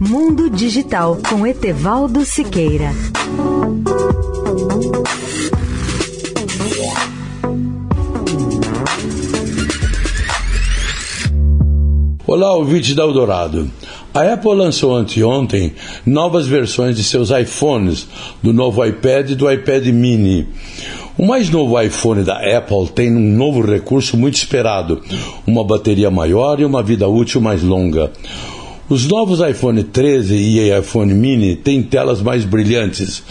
Mundo Digital com Etevaldo Siqueira. Olá, ouvinte da Eldorado. A Apple lançou anteontem novas versões de seus iPhones, do novo iPad e do iPad mini. O mais novo iPhone da Apple tem um novo recurso muito esperado: uma bateria maior e uma vida útil mais longa. Os novos iPhone 13 e iPhone mini têm telas mais brilhantes.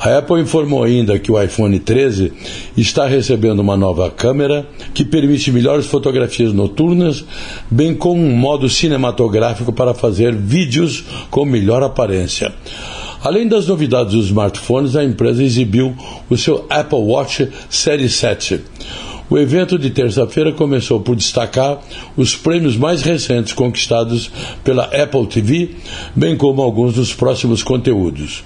A Apple informou ainda que o iPhone 13 está recebendo uma nova câmera que permite melhores fotografias noturnas, bem como um modo cinematográfico para fazer vídeos com melhor aparência. Além das novidades dos smartphones, a empresa exibiu o seu Apple Watch Série 7. O evento de terça-feira começou por destacar os prêmios mais recentes conquistados pela Apple TV, bem como alguns dos próximos conteúdos.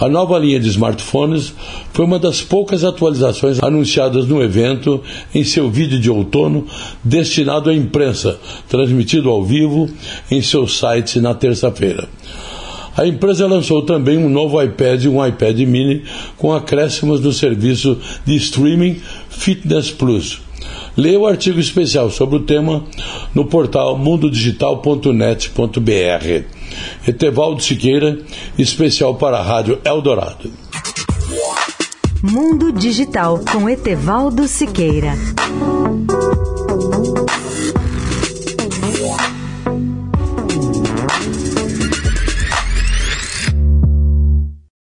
A nova linha de smartphones foi uma das poucas atualizações anunciadas no evento em seu vídeo de outono destinado à imprensa, transmitido ao vivo em seu site na terça-feira. A empresa lançou também um novo iPad e um iPad mini com acréscimos do serviço de streaming Fitness Plus. Leia o artigo especial sobre o tema no portal mundodigital.net.br. Etevaldo Siqueira, especial para a Rádio Eldorado. Mundo Digital com Etevaldo Siqueira.